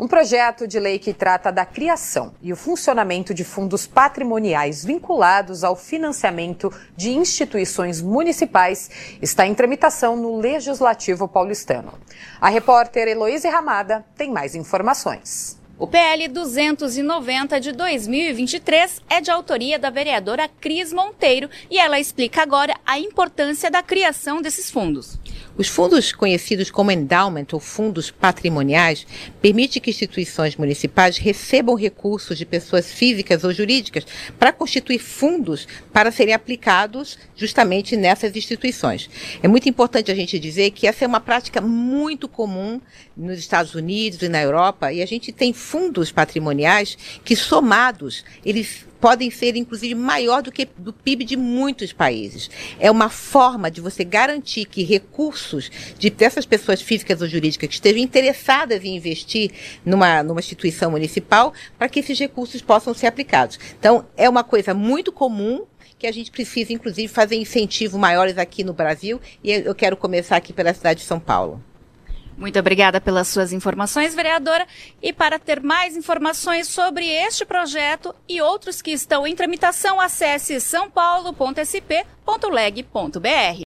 Um projeto de lei que trata da criação e o funcionamento de fundos patrimoniais vinculados ao financiamento de instituições municipais está em tramitação no Legislativo paulistano. A repórter Heloísa Ramada tem mais informações. O PL 290 de 2023 é de autoria da vereadora Cris Monteiro e ela explica agora a importância da criação desses fundos. Os fundos conhecidos como endowment ou fundos patrimoniais permitem que instituições municipais recebam recursos de pessoas físicas ou jurídicas para constituir fundos para serem aplicados justamente nessas instituições. É muito importante a gente dizer que essa é uma prática muito comum nos Estados Unidos e na Europa e a gente tem fundos patrimoniais que somados, eles podem ser inclusive maior do que do PIB de muitos países. É uma forma de você garantir que recursos de dessas pessoas físicas ou jurídicas que estejam interessadas em investir numa, numa instituição municipal, para que esses recursos possam ser aplicados. Então, é uma coisa muito comum que a gente precisa, inclusive, fazer incentivos maiores aqui no Brasil, e eu quero começar aqui pela cidade de São Paulo. Muito obrigada pelas suas informações, vereadora. E para ter mais informações sobre este projeto e outros que estão em tramitação, acesse sãopaulo.sp.leg.br.